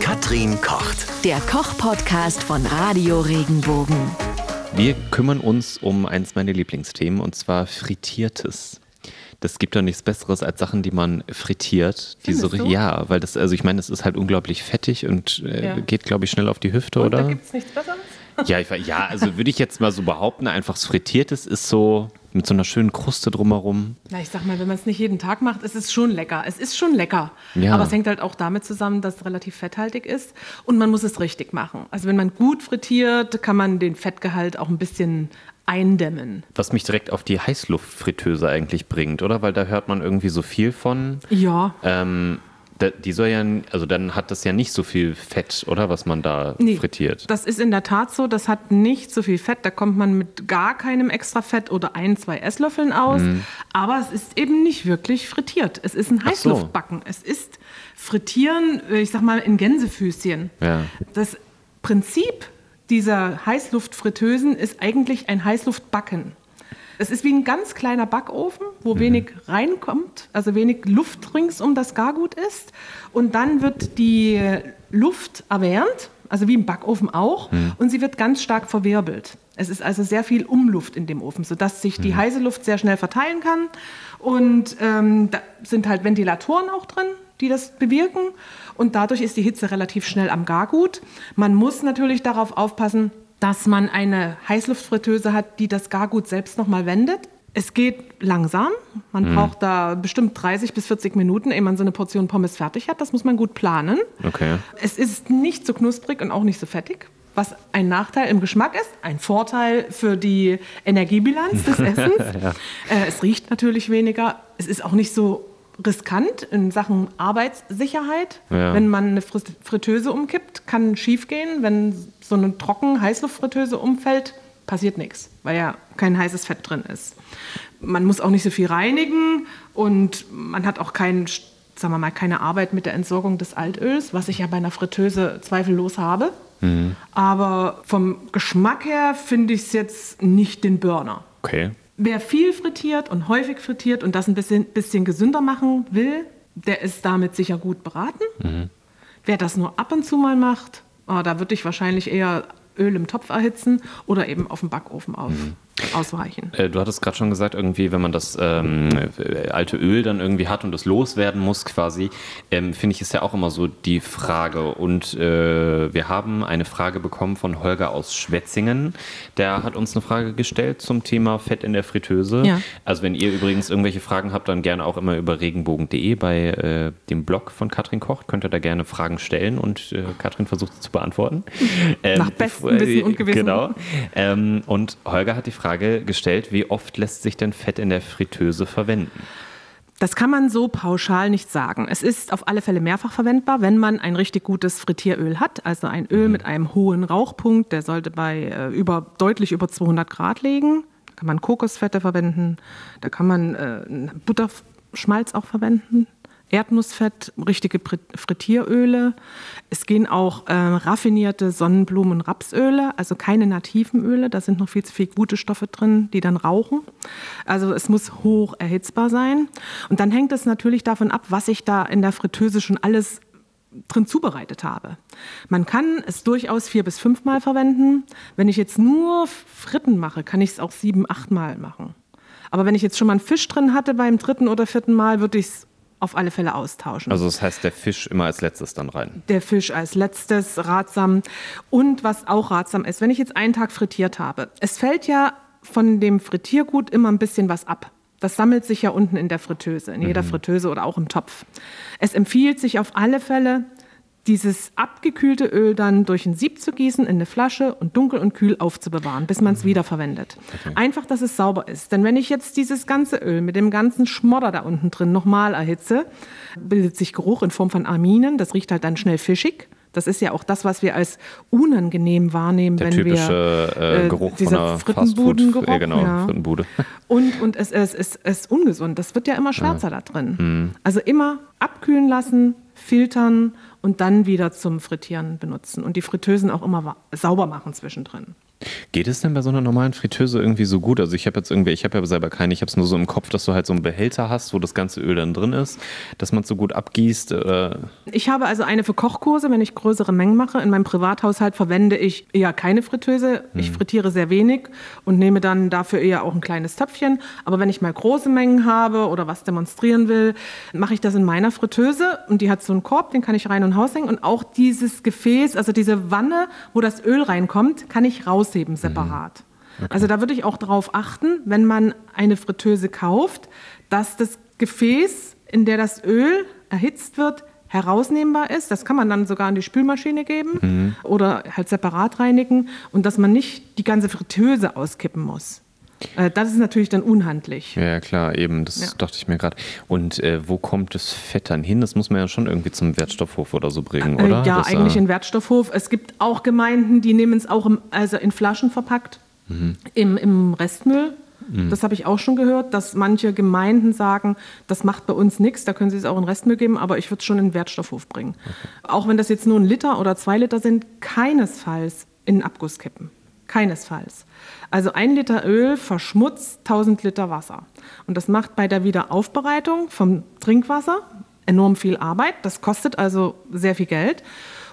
Katrin kocht. Der Koch-Podcast von Radio Regenbogen. Wir kümmern uns um eins meiner Lieblingsthemen und zwar Frittiertes. Das gibt doch nichts Besseres als Sachen, die man frittiert. Die so, ja, weil das, also ich meine, es ist halt unglaublich fettig und äh, Ja. geht, glaube ich, schnell auf die Hüfte, Und oder? da gibt es nichts Besseres? Ja, ich, ja, also würde ich jetzt mal so behaupten, einfach Frittiertes ist so mit so einer schönen Kruste drumherum. Na, ich sag mal, wenn man es nicht jeden Tag macht, ist es schon lecker. Es ist schon lecker. Ja. Aber es hängt halt auch damit zusammen, dass es relativ fetthaltig ist und man muss es richtig machen. Also wenn man gut frittiert, kann man den Fettgehalt auch ein bisschen eindämmen. Was mich direkt auf die Heißluftfritteuse eigentlich bringt, oder? Weil da hört man irgendwie so viel von. Ja. Ähm, die soll ja, also dann hat das ja nicht so viel Fett, oder? Was man da Nee, frittiert. Das ist in der Tat so. Das hat nicht so viel Fett. Da kommt man mit gar keinem extra Fett oder ein, zwei Esslöffeln aus. Aber es ist eben nicht wirklich frittiert. Es ist ein Mhm. Ach so. Heißluftbacken. Es ist Frittieren, äh, ich sag mal, in Gänsefüßchen. Ja. Das Prinzip dieser Heißluftfritteusen ist eigentlich ein Heißluftbacken. Es ist wie ein ganz kleiner Backofen, wo wenig reinkommt, also wenig Luft rings um das Gargut ist. Und dann wird die Luft erwärmt, also wie im Backofen auch, und sie wird ganz stark verwirbelt. Es ist also sehr viel Umluft in dem Ofen, sodass sich die heiße Luft sehr schnell verteilen kann. Und ähm, da sind halt Ventilatoren auch drin, die das bewirken. Und dadurch ist die Hitze relativ schnell am Gargut. Man muss natürlich darauf aufpassen, dass man eine Heißluftfritteuse hat, die das Gargut selbst nochmal wendet. Es geht langsam. Man braucht da bestimmt 30 bis 40 Minuten, ehe man so eine Portion Pommes fertig hat. Das muss man gut planen. Okay. Es ist nicht so knusprig und auch nicht so fettig, was ein Nachteil im Geschmack ist, ein Vorteil für die Energiebilanz des Essens. äh, es riecht natürlich weniger. Es ist auch nicht so riskant in Sachen Arbeitssicherheit. Ja. Wenn man eine Fritteuse umkippt, kann schief gehen. Wenn so eine trocken Heißluftfritteuse umfällt, passiert nichts, weil ja kein heißes Fett drin ist. Man muss auch nicht so viel reinigen und man hat auch kein, sagen wir mal, keine Arbeit mit der Entsorgung des Altöls, was ich ja bei einer Fritteuse zweifellos habe. Aber vom Geschmack her finde ich es jetzt nicht den Burner. Okay. Wer viel frittiert und häufig frittiert und das ein bisschen, bisschen gesünder machen will, der ist damit sicher gut beraten. Wer das nur ab und zu mal macht, ah, da würde ich wahrscheinlich eher Öl im Topf erhitzen oder eben auf dem Backofen auf, ausweichen. Äh, Du hattest gerade schon gesagt, irgendwie, wenn man das ähm, äh, alte Öl dann irgendwie hat und es loswerden muss, quasi, ähm, finde ich, ist ja auch immer so die Frage. Und äh, wir haben eine Frage bekommen von Holger aus Schwetzingen. Der hat uns eine Frage gestellt zum Thema Fett in der Fritteuse. Ja. Also, wenn ihr übrigens irgendwelche Fragen habt, dann gerne auch immer über regenbogen.de bei äh, dem Blog von Katrin Kocht. Könnt ihr da gerne Fragen stellen und äh, Katrin versucht sie zu beantworten. Ähm, Nach bestem Wissen und Gewissen. Genau. Ähm, und Holger hat die Frage gestellt, wie oft lässt sich denn Fett in der Fritteuse verwenden? Das kann man so pauschal nicht sagen. Es ist auf alle Fälle mehrfach verwendbar, wenn man ein richtig gutes Frittieröl hat, also ein Öl mit einem hohen Rauchpunkt, der sollte bei äh, über, deutlich über 200 Grad liegen. Da kann man Kokosfette verwenden, da kann man äh, Butterschmalz auch verwenden. Erdnussfett, richtige Frit- Frittieröle. Es gehen auch äh, raffinierte Sonnenblumen- und Rapsöle, also keine nativen Öle. Da sind noch viel zu viele gute Stoffe drin, die dann rauchen. Also es muss hoch erhitzbar sein. Und dann hängt es natürlich davon ab, was ich da in der Fritteuse schon alles drin zubereitet habe. Man kann es durchaus vier bis fünfmal verwenden. Wenn ich jetzt nur Fritten mache, kann ich es auch sieben, achtmal machen. Aber wenn ich jetzt schon mal einen Fisch drin hatte beim dritten oder vierten Mal, würde ich es auf alle Fälle austauschen. Also das heißt, der Fisch immer als letztes dann rein. der Fisch als letztes ratsam. Und was auch ratsam ist, wenn ich jetzt einen Tag frittiert habe, es fällt ja von dem Frittiergut immer ein bisschen was ab. Das sammelt sich ja unten in der Fritteuse, in jeder Fritteuse oder auch im Topf. Es empfiehlt sich auf alle Fälle, dieses abgekühlte Öl dann durch ein Sieb zu gießen in eine Flasche und dunkel und kühl aufzubewahren, bis man es wiederverwendet. Einfach, dass es sauber ist. Denn wenn ich jetzt dieses ganze Öl mit dem ganzen Schmodder da unten drin nochmal erhitze, bildet sich Geruch in Form von Aminen. Das riecht halt dann schnell fischig. Das ist ja auch das, was wir als unangenehm wahrnehmen, Der wenn typische wir äh, äh, Geruch dieser Frittenbudengeruch, äh, genau, ja. Frittenbude. Und, und es, es, es, es ist ungesund. Das wird ja immer schwärzer da drin. Also immer abkühlen lassen, filtern und dann wieder zum Frittieren benutzen. Und die Fritteusen auch immer sauber machen zwischendrin. Geht es denn bei so einer normalen Fritteuse irgendwie so gut? Also ich habe jetzt irgendwie, ich habe ja selber keine, ich habe es nur so im Kopf, dass du halt so einen Behälter hast, wo das ganze Öl dann drin ist, dass man es so gut abgießt. Oder? Ich habe also eine für Kochkurse, wenn ich größere Mengen mache. In meinem Privathaushalt verwende ich eher keine Fritteuse. Ich frittiere sehr wenig und nehme dann dafür eher auch ein kleines Töpfchen. Aber wenn ich mal große Mengen habe oder was demonstrieren will, mache ich das in meiner Fritteuse und die hat so einen Korb, den kann ich rein und raushängen und auch dieses Gefäß, also diese Wanne, wo das Öl reinkommt, kann ich rausheben separat. Okay. Also da würde ich auch darauf achten, wenn man eine Fritteuse kauft, dass das Gefäß, in der das Öl erhitzt wird, herausnehmbar ist. Das kann man dann sogar in die Spülmaschine geben oder halt separat reinigen und dass man nicht die ganze Fritteuse auskippen muss. Äh, Das ist natürlich dann unhandlich. Ja, klar, eben, das Ja. dachte ich mir gerade. Und äh, wo kommt das Fett dann hin? Das muss man ja schon irgendwie zum Wertstoffhof oder so bringen, Äh, oder? Ja, das, eigentlich äh, in Wertstoffhof. Es gibt auch Gemeinden, die nehmen es auch im, also in Flaschen verpackt, Mhm. im, im Restmüll. Das habe ich auch schon gehört, dass manche Gemeinden sagen, das macht bei uns nichts, da können sie es auch in Restmüll geben, aber ich würde es schon in den Wertstoffhof bringen. Auch wenn das jetzt nur ein Liter oder zwei Liter sind, keinesfalls in den Abguss kippen. Keinesfalls. Also ein Liter Öl verschmutzt 1000 Liter Wasser. Und das macht bei der Wiederaufbereitung vom Trinkwasser enorm viel Arbeit. Das kostet also sehr viel Geld.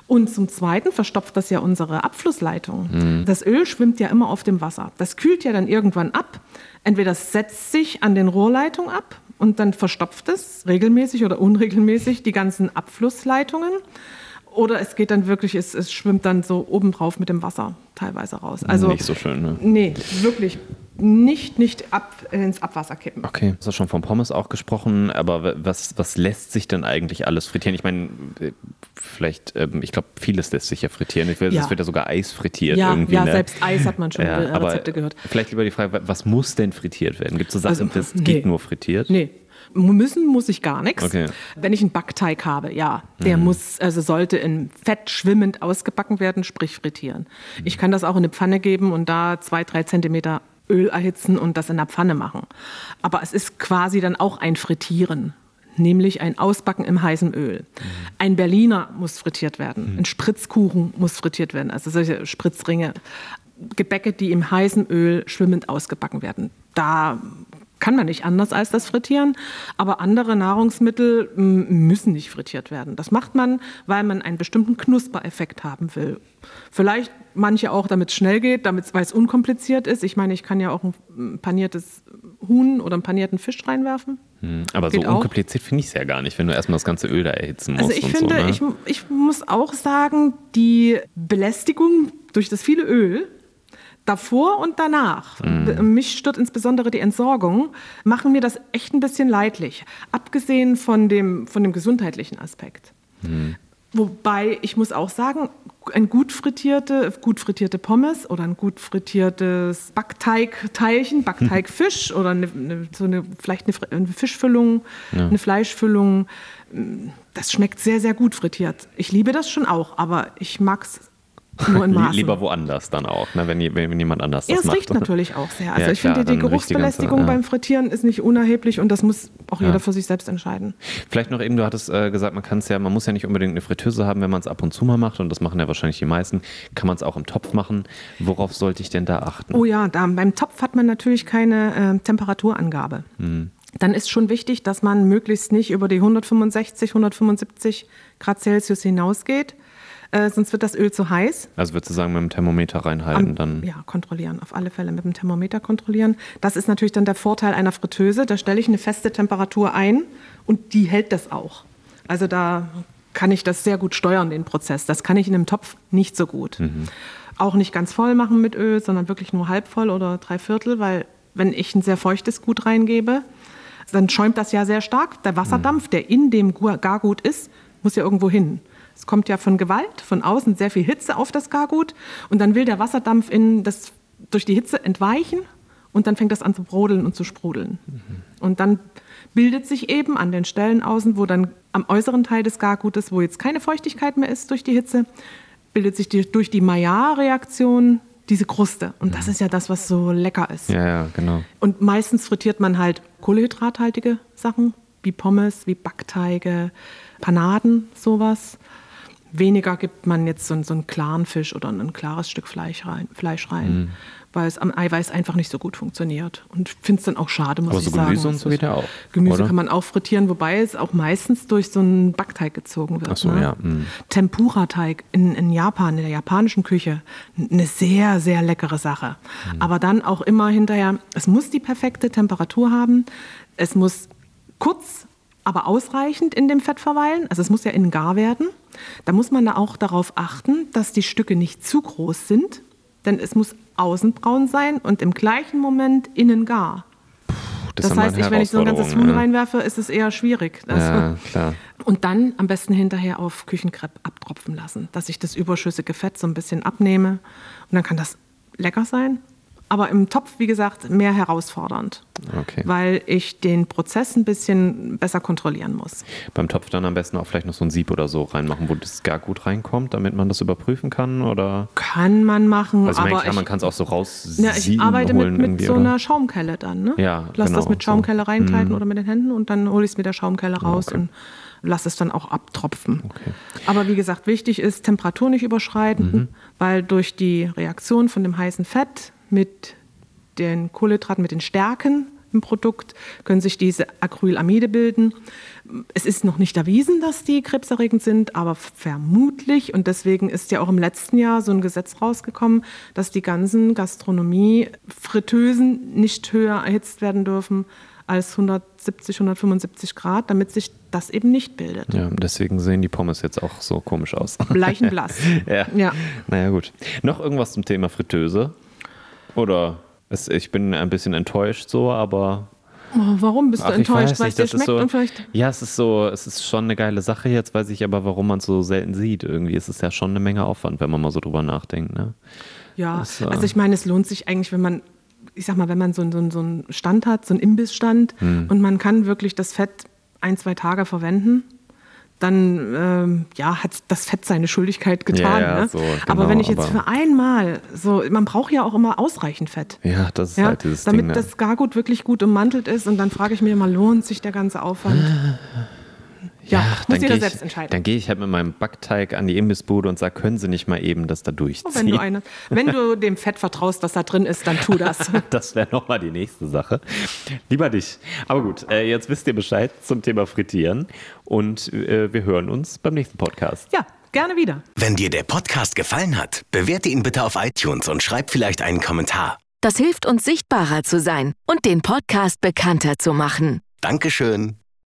Und zum Zweiten verstopft das ja unsere Abflussleitung. Das Öl schwimmt ja immer auf dem Wasser. Das kühlt ja dann irgendwann ab. Entweder es setzt sich an den Rohrleitungen ab und dann verstopft es regelmäßig oder unregelmäßig die ganzen Abflussleitungen. Oder es geht dann wirklich, es, es schwimmt dann so obendrauf mit dem Wasser teilweise raus. Also nicht so schön, ne? Nee, wirklich nicht, nicht ab, ins Abwasser kippen. Okay, du hast schon von Pommes auch gesprochen, aber was, was lässt sich denn eigentlich alles frittieren? Ich meine, äh, vielleicht, ähm, ich glaube, vieles lässt sich ja frittieren. Ich weiß, Ja. Es wird ja sogar Eis frittiert Ja, irgendwie. ja ne? selbst Eis hat man schon Ja, aber Rezepte gehört. Vielleicht lieber die Frage, was muss denn frittiert werden? Gibt es so Sachen, Also, das nee. geht nur frittiert? Nee. Müssen muss ich gar nichts. Okay. Wenn ich einen Backteig habe, ja, der muss, also sollte in Fett schwimmend ausgebacken werden, sprich frittieren. Ich kann das auch in eine Pfanne geben und da zwei, drei Zentimeter Öl erhitzen und das in der Pfanne machen. Aber es ist quasi dann auch ein Frittieren. Nämlich ein Ausbacken im heißen Öl. Ein Berliner muss frittiert werden. Ein Spritzkuchen muss frittiert werden. Also solche Spritzringe. Gebäcke, die im heißen Öl schwimmend ausgebacken werden. Da kann man nicht anders als das frittieren, aber andere Nahrungsmittel müssen nicht frittiert werden. Das macht man, weil man einen bestimmten Knuspereffekt haben will. Vielleicht manche auch, damit es schnell geht, damit, weil es unkompliziert ist. Ich meine, ich kann ja auch ein paniertes Huhn oder einen panierten Fisch reinwerfen. Hm, Aber so Geht auch. unkompliziert finde ich es ja gar nicht, wenn du erstmal das ganze Öl da erhitzen musst. Also ich und finde, so, ne? ich, ich muss auch sagen, die Belästigung durch das viele Öl davor und danach, Mhm. mich stört insbesondere die Entsorgung, machen mir das echt ein bisschen leidlich. Abgesehen von dem, von dem gesundheitlichen Aspekt. Mhm. Wobei ich muss auch sagen, ein gut frittierte, gut frittierte Pommes oder ein gut frittiertes Backteigteilchen, Backteigfisch oder eine, eine, so eine, vielleicht eine, Fischfüllung, eine Fleischfüllung, das schmeckt sehr, sehr gut frittiert. Ich liebe das schon auch, aber ich mag es nur in Maßen. Lieber woanders dann auch, ne? wenn, wenn, jemand anders Ja, das es macht. riecht natürlich auch sehr. Also Ja, ich klar, finde, die die ganze- Geruchsbelästigung ja. beim Frittieren ist nicht unerheblich und das muss auch jeder für sich selbst entscheiden. Vielleicht noch eben, du hattest äh, gesagt, man kann es ja, man muss ja nicht unbedingt eine Fritteuse haben, wenn man es ab und zu mal macht und das machen ja wahrscheinlich die meisten. Kann man es auch im Topf machen? Worauf sollte ich denn da achten? Oh ja, da, beim Topf hat man natürlich keine äh, Temperaturangabe. Dann ist schon wichtig, dass man möglichst nicht über die 165, 175 Grad Celsius hinausgeht, äh, sonst wird das Öl zu heiß. Also würdest du sagen, mit dem Thermometer reinhalten, Am- dann Ja, kontrollieren, auf alle Fälle mit dem Thermometer kontrollieren. Das ist natürlich dann der Vorteil einer Fritteuse. Da stelle ich eine feste Temperatur ein und die hält das auch. Also da kann ich das sehr gut steuern, den Prozess. Das kann ich in einem Topf nicht so gut. Auch nicht ganz voll machen mit Öl, sondern wirklich nur halb voll oder drei Viertel, weil wenn ich ein sehr feuchtes Gut reingebe, dann schäumt das ja sehr stark. Der Wasserdampf, der in dem Gu- Gargut ist, muss ja irgendwo hin. Es kommt ja von Gewalt, von außen sehr viel Hitze auf das Gargut und dann will der Wasserdampf in das, durch die Hitze entweichen und dann fängt das an zu brodeln und zu sprudeln. Und dann bildet sich eben an den Stellen außen, wo dann am äußeren Teil des Gargutes, wo jetzt keine Feuchtigkeit mehr ist durch die Hitze, bildet sich die, durch die Maillard-Reaktion diese Kruste. Und das ist ja das, was so lecker ist. ja, ja, genau. Und meistens frittiert man halt kohlehydrathaltige Sachen, wie Pommes, wie Backteige, Panaden, sowas. Weniger gibt man jetzt so, so einen klaren Fisch oder ein klares Stück Fleisch rein, Fleisch rein Mhm. weil es am Eiweiß einfach nicht so gut funktioniert. Und ich finde es dann auch schade, muss Aber ich so sagen. Gemüse und so geht ja auch, Gemüse oder? kann man auch frittieren, wobei es auch meistens durch so einen Backteig gezogen wird. Ach so, ne? ja, mm. Tempura-Teig in, in Japan, in der japanischen Küche, eine sehr, sehr leckere Sache. Mhm. Aber dann auch immer hinterher, es muss die perfekte Temperatur haben, es muss kurz, aber ausreichend in dem Fett verweilen. Also es muss ja innen gar werden. Da muss man da auch darauf achten, dass die Stücke nicht zu groß sind, denn es muss außen braun sein und im gleichen Moment innen gar. Das, Das, immer heißt, ich, wenn ich so ein ganzes Huhn Herausforderung, reinwerfe, ist es eher schwierig. Ja, ja klar. und dann am besten hinterher auf Küchenkrepp abtropfen lassen, dass ich das überschüssige Fett so ein bisschen abnehme. Und dann kann das lecker sein. Aber im Topf, wie gesagt, mehr herausfordernd, Okay. weil ich den Prozess ein bisschen besser kontrollieren muss. Beim Topf dann am besten auch vielleicht noch so ein Sieb oder so reinmachen, wo das gar gut reinkommt, damit man das überprüfen kann? Oder? Kann man machen, Also ich aber klar, man kann es auch so na, raussieben ich arbeite mit, mit so oder? einer Schaumkelle dann. Ne? Ja, Lass das genau, mit Schaumkelle so. reinkleiden Mhm. oder mit den Händen und dann hole ich es mit der Schaumkelle raus okay. und lass es dann auch abtropfen. Okay. Aber wie gesagt, wichtig ist, Temperatur nicht überschreiten, Mhm. weil durch die Reaktion von dem heißen Fett mit den Kohlenhydraten, mit den Stärken im Produkt, können sich diese Acrylamide bilden. Es ist noch nicht erwiesen, dass die krebserregend sind, aber vermutlich. Und deswegen ist ja auch im letzten Jahr so ein Gesetz rausgekommen, dass die ganzen Gastronomie-Fritteusen nicht höher erhitzt werden dürfen als 170, 175 Grad, damit sich das eben nicht bildet. Ja, deswegen sehen die Pommes jetzt auch so komisch aus. Leichenblass. ja. Ja. Naja, gut. Noch irgendwas zum Thema Fritteuse? Oder? Es, ich bin ein bisschen enttäuscht so, aber Oh, warum bist du Ach, enttäuscht, weil es dir schmeckt so, und vielleicht. Ja, es ist so, es ist schon eine geile Sache. Jetzt weiß ich aber, warum man es so selten sieht. Irgendwie ist es ja schon eine Menge Aufwand, wenn man mal so drüber nachdenkt. Ne? Ja, Das, äh, also ich meine, es lohnt sich eigentlich, wenn man, ich sag mal, wenn man so, einen- so, so einen Stand hat, so einen Imbissstand Hm. und man kann wirklich das Fett ein, zwei Tage verwenden, dann ähm, ja, hat das Fett seine Schuldigkeit getan. Ja, ja, ne? so, aber genau, wenn ich jetzt aber- für einmal, so, man braucht ja auch immer ausreichend Fett. Ja, das ist Ja, halt dieses damit Ding. Ne? das Gargut wirklich gut ummantelt ist und dann frage ich mich immer, lohnt sich der ganze Aufwand? Ja, muss dann jeder selbst ich, entscheiden. Dann gehe ich halt mit meinem Backteig an die Imbissbude und sage, können Sie nicht mal eben das da durchziehen? Oh, wenn, du eine, wenn du dem Fett vertraust, was da drin ist, dann tu das. Das wäre nochmal die nächste Sache. Lieber dich. Aber gut, äh, jetzt wisst ihr Bescheid zum Thema Frittieren und äh, wir hören uns beim nächsten Podcast. Ja, gerne wieder. Wenn dir der Podcast gefallen hat, bewerte ihn bitte auf iTunes und schreib vielleicht einen Kommentar. Das hilft uns sichtbarer zu sein und den Podcast bekannter zu machen. Dankeschön.